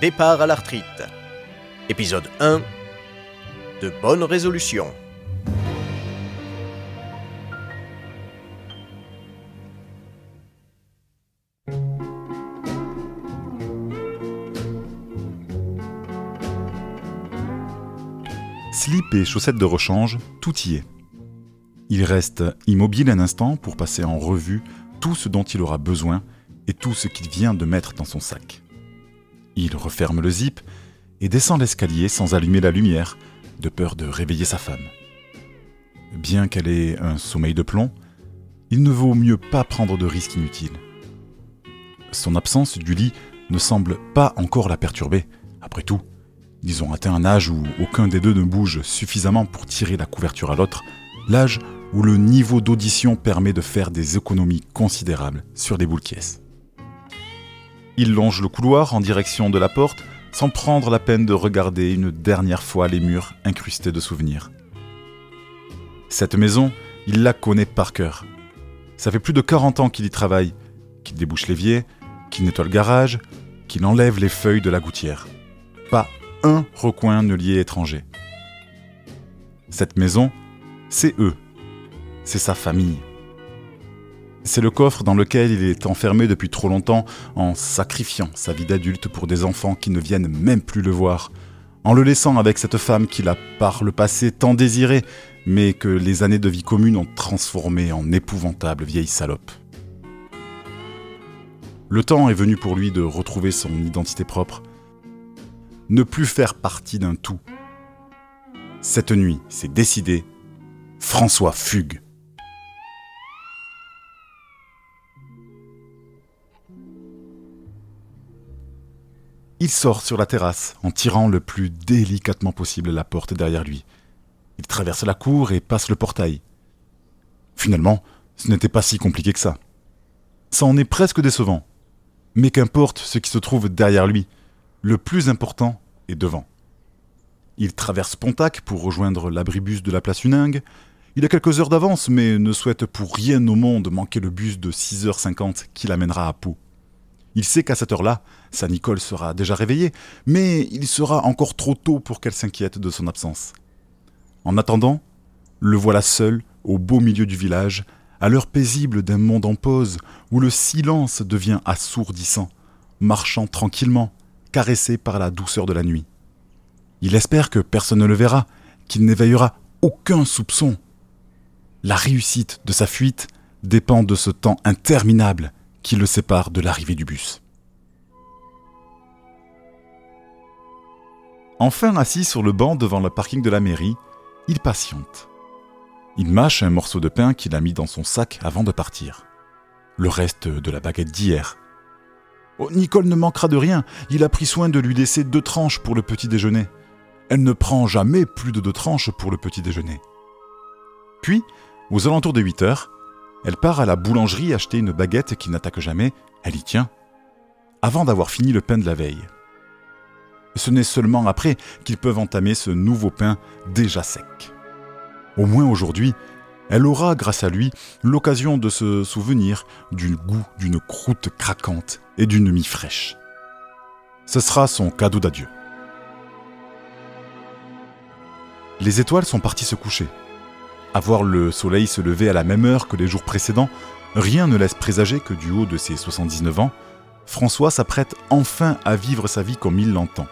Départ à l'arthrite. Épisode 1 De bonnes résolutions. Slip et chaussettes de rechange, tout y est. Il reste immobile un instant pour passer en revue tout ce dont il aura besoin et tout ce qu'il vient de mettre dans son sac. Il referme le zip et descend l'escalier sans allumer la lumière, de peur de réveiller sa femme. Bien qu'elle ait un sommeil de plomb, il ne vaut mieux pas prendre de risques inutiles. Son absence du lit ne semble pas encore la perturber. Après tout, ils ont atteint un âge où aucun des deux ne bouge suffisamment pour tirer la couverture à l'autre, l'âge où le niveau d'audition permet de faire des économies considérables sur des boules caisses. Il longe le couloir en direction de la porte sans prendre la peine de regarder une dernière fois les murs incrustés de souvenirs. Cette maison, il la connaît par cœur. Ça fait plus de 40 ans qu'il y travaille, qu'il débouche l'évier, qu'il nettoie le garage, qu'il enlève les feuilles de la gouttière. Pas un recoin ne est étranger. Cette maison, c'est eux. C'est sa famille. C'est le coffre dans lequel il est enfermé depuis trop longtemps en sacrifiant sa vie d'adulte pour des enfants qui ne viennent même plus le voir, en le laissant avec cette femme qu'il a par le passé tant désirée, mais que les années de vie commune ont transformé en épouvantable vieille salope. Le temps est venu pour lui de retrouver son identité propre, ne plus faire partie d'un tout. Cette nuit, c'est décidé, François fugue. Il sort sur la terrasse en tirant le plus délicatement possible la porte derrière lui. Il traverse la cour et passe le portail. Finalement, ce n'était pas si compliqué que ça. Ça en est presque décevant. Mais qu'importe ce qui se trouve derrière lui, le plus important est devant. Il traverse Pontac pour rejoindre l'abribus de la place Uningue. Il a quelques heures d'avance, mais ne souhaite pour rien au monde manquer le bus de 6h50 qui l'amènera à Pau. Il sait qu'à cette heure-là, sa Nicole sera déjà réveillée, mais il sera encore trop tôt pour qu'elle s'inquiète de son absence. En attendant, le voilà seul, au beau milieu du village, à l'heure paisible d'un monde en pause, où le silence devient assourdissant, marchant tranquillement, caressé par la douceur de la nuit. Il espère que personne ne le verra, qu'il n'éveillera aucun soupçon. La réussite de sa fuite dépend de ce temps interminable qui le sépare de l'arrivée du bus. Enfin assis sur le banc devant le parking de la mairie, il patiente. Il mâche un morceau de pain qu'il a mis dans son sac avant de partir. Le reste de la baguette d'hier. Oh, Nicole ne manquera de rien, il a pris soin de lui laisser deux tranches pour le petit déjeuner. Elle ne prend jamais plus de deux tranches pour le petit déjeuner. Puis, aux alentours de 8 heures, elle part à la boulangerie acheter une baguette qui n'attaque jamais, elle y tient, avant d'avoir fini le pain de la veille. Ce n'est seulement après qu'ils peuvent entamer ce nouveau pain déjà sec. Au moins aujourd'hui, elle aura, grâce à lui, l'occasion de se souvenir du goût d'une croûte craquante et d'une mie fraîche. Ce sera son cadeau d'adieu. Les étoiles sont parties se coucher. À voir le soleil se lever à la même heure que les jours précédents, rien ne laisse présager que du haut de ses 79 ans, François s'apprête enfin à vivre sa vie comme il l'entend.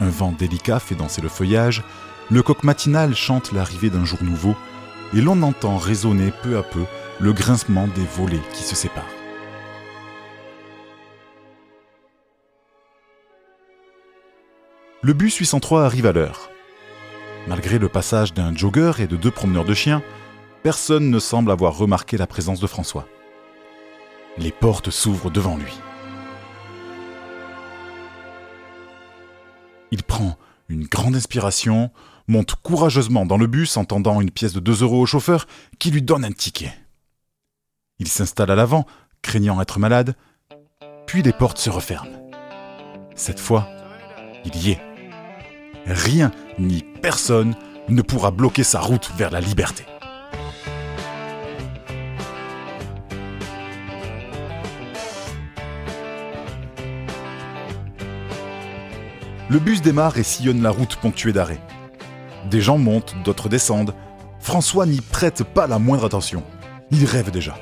Un vent délicat fait danser le feuillage, le coq matinal chante l'arrivée d'un jour nouveau, et l'on entend résonner peu à peu le grincement des volets qui se séparent. Le bus 803 arrive à l'heure. Malgré le passage d'un jogger et de deux promeneurs de chiens, personne ne semble avoir remarqué la présence de François. Les portes s'ouvrent devant lui. Il prend une grande inspiration, monte courageusement dans le bus en tendant une pièce de 2 euros au chauffeur qui lui donne un ticket. Il s'installe à l'avant, craignant être malade, puis les portes se referment. Cette fois, il y est. Rien ni personne ne pourra bloquer sa route vers la liberté. Le bus démarre et sillonne la route ponctuée d'arrêts. Des gens montent, d'autres descendent. François n'y prête pas la moindre attention. Il rêve déjà.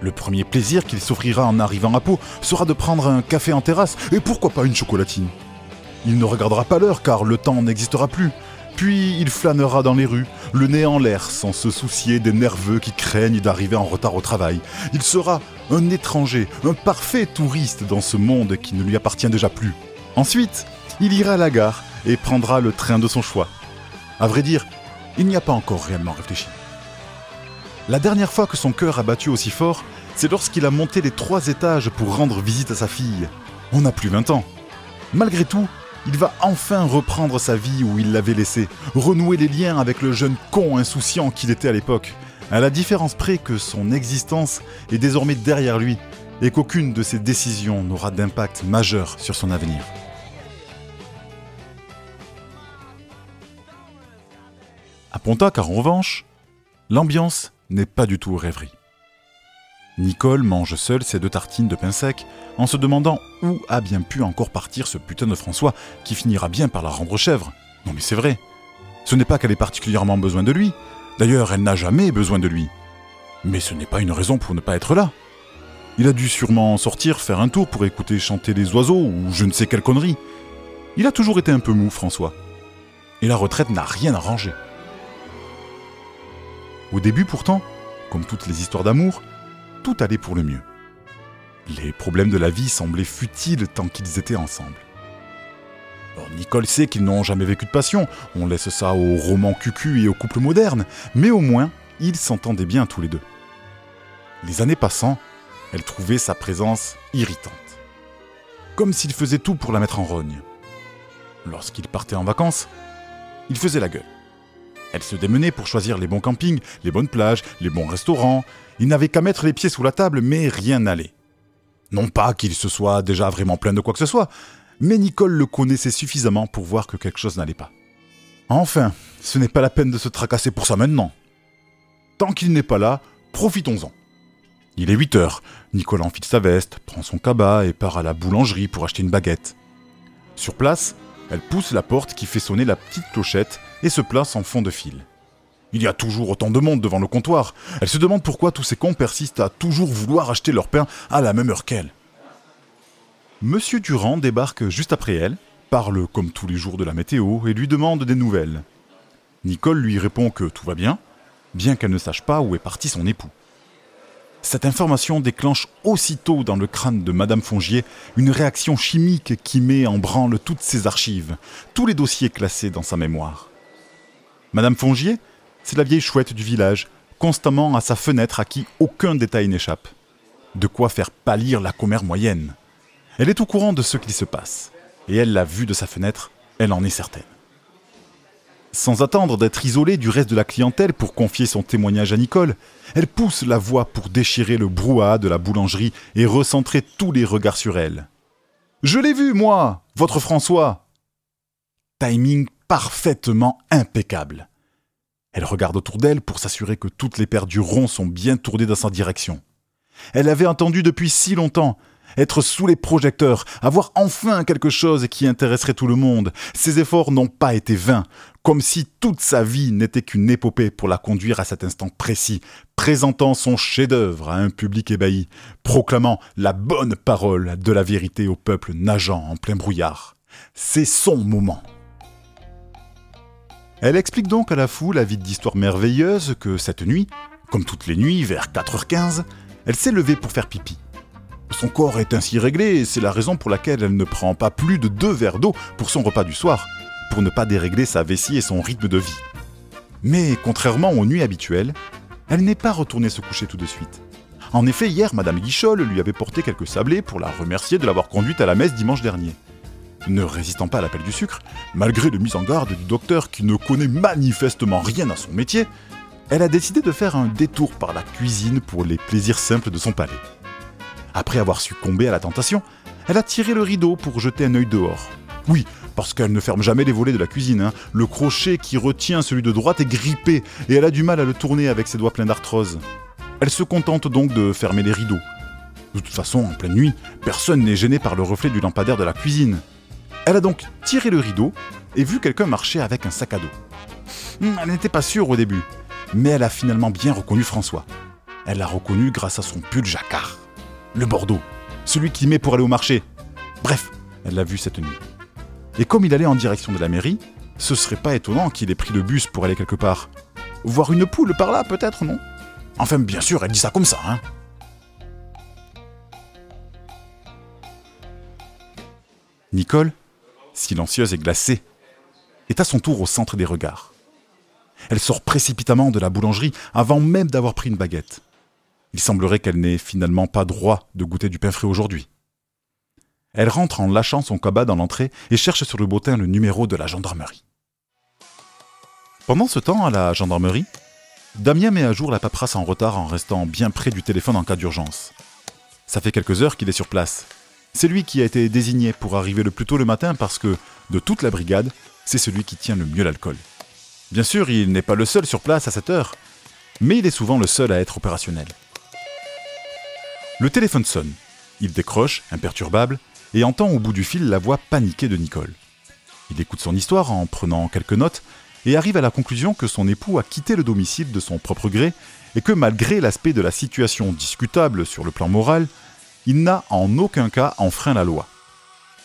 Le premier plaisir qu'il s'offrira en arrivant à Pau sera de prendre un café en terrasse et pourquoi pas une chocolatine. Il ne regardera pas l'heure car le temps n'existera plus. Puis il flânera dans les rues, le nez en l'air, sans se soucier des nerveux qui craignent d'arriver en retard au travail. Il sera un étranger, un parfait touriste dans ce monde qui ne lui appartient déjà plus. Ensuite, il ira à la gare et prendra le train de son choix. À vrai dire, il n'y a pas encore réellement réfléchi. La dernière fois que son cœur a battu aussi fort, c'est lorsqu'il a monté les trois étages pour rendre visite à sa fille. On n'a plus 20 ans. Malgré tout, il va enfin reprendre sa vie où il l'avait laissée, renouer les liens avec le jeune con insouciant qu'il était à l'époque, à la différence près que son existence est désormais derrière lui et qu'aucune de ses décisions n'aura d'impact majeur sur son avenir. À Pontac, en revanche, l'ambiance n'est pas du tout rêverie. Nicole mange seule ses deux tartines de pain sec en se demandant où a bien pu encore partir ce putain de François qui finira bien par la rendre chèvre. Non mais c'est vrai. Ce n'est pas qu'elle ait particulièrement besoin de lui. D'ailleurs, elle n'a jamais besoin de lui. Mais ce n'est pas une raison pour ne pas être là. Il a dû sûrement sortir faire un tour pour écouter chanter les oiseaux ou je ne sais quelle connerie. Il a toujours été un peu mou, François. Et la retraite n'a rien arrangé. Au début pourtant, comme toutes les histoires d'amour, tout allait pour le mieux. Les problèmes de la vie semblaient futiles tant qu'ils étaient ensemble. Nicole sait qu'ils n'ont jamais vécu de passion, on laisse ça aux romans cucu et aux couples modernes, mais au moins, ils s'entendaient bien tous les deux. Les années passant, elle trouvait sa présence irritante. Comme s'il faisait tout pour la mettre en rogne. Lorsqu'il partait en vacances, il faisait la gueule. Elle se démenait pour choisir les bons campings, les bonnes plages, les bons restaurants. Il n'avait qu'à mettre les pieds sous la table, mais rien n'allait. Non pas qu'il se soit déjà vraiment plein de quoi que ce soit, mais Nicole le connaissait suffisamment pour voir que quelque chose n'allait pas. Enfin, ce n'est pas la peine de se tracasser pour ça maintenant. Tant qu'il n'est pas là, profitons-en. Il est 8 heures, Nicole enfile sa veste, prend son cabas et part à la boulangerie pour acheter une baguette. Sur place, elle pousse la porte qui fait sonner la petite clochette et se place en fond de fil. Il y a toujours autant de monde devant le comptoir. Elle se demande pourquoi tous ces cons persistent à toujours vouloir acheter leur pain à la même heure qu'elle. Monsieur Durand débarque juste après elle, parle comme tous les jours de la météo et lui demande des nouvelles. Nicole lui répond que tout va bien, bien qu'elle ne sache pas où est parti son époux. Cette information déclenche aussitôt dans le crâne de Madame Fongier une réaction chimique qui met en branle toutes ses archives, tous les dossiers classés dans sa mémoire. Madame Fongier, c'est la vieille chouette du village, constamment à sa fenêtre à qui aucun détail n'échappe. De quoi faire pâlir la commère moyenne. Elle est au courant de ce qui se passe, et elle l'a vu de sa fenêtre, elle en est certaine. Sans attendre d'être isolée du reste de la clientèle pour confier son témoignage à Nicole, elle pousse la voix pour déchirer le brouhaha de la boulangerie et recentrer tous les regards sur elle. Je l'ai vu, moi, votre François. Timing parfaitement impeccable. Elle regarde autour d'elle pour s'assurer que toutes les paires du rond sont bien tournées dans sa direction. Elle avait entendu depuis si longtemps, être sous les projecteurs, avoir enfin quelque chose qui intéresserait tout le monde. Ses efforts n'ont pas été vains, comme si toute sa vie n'était qu'une épopée pour la conduire à cet instant précis, présentant son chef-d'œuvre à un public ébahi, proclamant la bonne parole de la vérité au peuple nageant en plein brouillard. C'est son moment. Elle explique donc à la foule, la vie d'histoire merveilleuse, que cette nuit, comme toutes les nuits, vers 4h15, elle s'est levée pour faire pipi. Son corps est ainsi réglé et c'est la raison pour laquelle elle ne prend pas plus de deux verres d'eau pour son repas du soir, pour ne pas dérégler sa vessie et son rythme de vie. Mais contrairement aux nuits habituelles, elle n'est pas retournée se coucher tout de suite. En effet, hier, Madame Guichol lui avait porté quelques sablés pour la remercier de l'avoir conduite à la messe dimanche dernier. Ne résistant pas à l'appel du sucre, malgré le mise en garde du docteur qui ne connaît manifestement rien à son métier, elle a décidé de faire un détour par la cuisine pour les plaisirs simples de son palais. Après avoir succombé à la tentation, elle a tiré le rideau pour jeter un œil dehors. Oui, parce qu'elle ne ferme jamais les volets de la cuisine. Hein. Le crochet qui retient celui de droite est grippé et elle a du mal à le tourner avec ses doigts pleins d'arthrose. Elle se contente donc de fermer les rideaux. De toute façon, en pleine nuit, personne n'est gêné par le reflet du lampadaire de la cuisine. Elle a donc tiré le rideau et vu quelqu'un marcher avec un sac à dos. Hmm, Elle n'était pas sûre au début, mais elle a finalement bien reconnu François. Elle l'a reconnu grâce à son pull jacquard. Le Bordeaux, celui qu'il met pour aller au marché. Bref, elle l'a vu cette nuit. Et comme il allait en direction de la mairie, ce serait pas étonnant qu'il ait pris le bus pour aller quelque part. Voir une poule par là, peut-être, non? Enfin, bien sûr, elle dit ça comme ça, hein. Nicole, silencieuse et glacée, est à son tour au centre des regards. Elle sort précipitamment de la boulangerie avant même d'avoir pris une baguette. Il semblerait qu'elle n'ait finalement pas droit de goûter du pain frais aujourd'hui. Elle rentre en lâchant son cabas dans l'entrée et cherche sur le bottin le numéro de la gendarmerie. Pendant ce temps, à la gendarmerie, Damien met à jour la paperasse en retard en restant bien près du téléphone en cas d'urgence. Ça fait quelques heures qu'il est sur place. C'est lui qui a été désigné pour arriver le plus tôt le matin parce que, de toute la brigade, c'est celui qui tient le mieux l'alcool. Bien sûr, il n'est pas le seul sur place à cette heure, mais il est souvent le seul à être opérationnel. Le téléphone sonne. Il décroche, imperturbable, et entend au bout du fil la voix paniquée de Nicole. Il écoute son histoire en prenant quelques notes et arrive à la conclusion que son époux a quitté le domicile de son propre gré et que malgré l'aspect de la situation discutable sur le plan moral, il n'a en aucun cas enfreint la loi.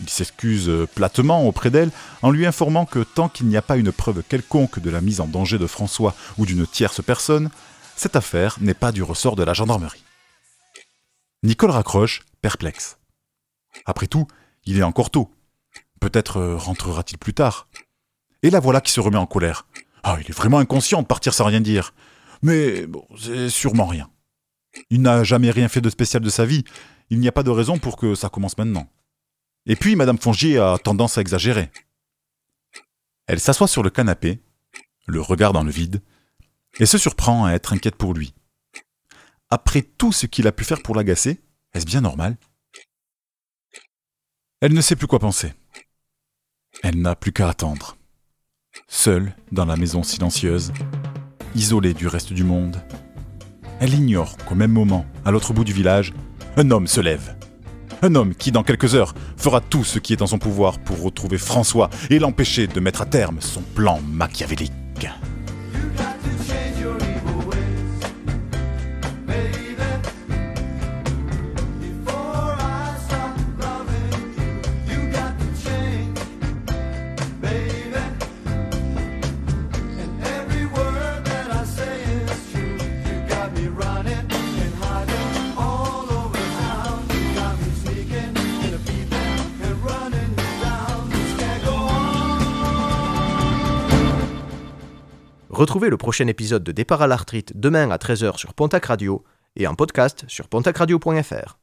Il s'excuse platement auprès d'elle en lui informant que tant qu'il n'y a pas une preuve quelconque de la mise en danger de François ou d'une tierce personne, cette affaire n'est pas du ressort de la gendarmerie. Nicole raccroche, perplexe. Après tout, il est encore tôt. Peut-être euh, rentrera-t-il plus tard. Et la voilà qui se remet en colère. Ah, il est vraiment inconscient de partir sans rien dire. Mais bon, c'est sûrement rien. Il n'a jamais rien fait de spécial de sa vie. Il n'y a pas de raison pour que ça commence maintenant. Et puis, Madame Fongier a tendance à exagérer. Elle s'assoit sur le canapé, le regard dans le vide, et se surprend à être inquiète pour lui. Après tout ce qu'il a pu faire pour l'agacer, est-ce bien normal? Elle ne sait plus quoi penser. Elle n'a plus qu'à attendre. Seule dans la maison silencieuse, isolée du reste du monde, elle ignore qu'au même moment, à l'autre bout du village, un homme se lève. Un homme qui, dans quelques heures, fera tout ce qui est en son pouvoir pour retrouver François et l'empêcher de mettre à terme son plan machiavélique. Retrouvez le prochain épisode de Départ à l'arthrite demain à 13h sur Pontac Radio et en podcast sur pontacradio.fr.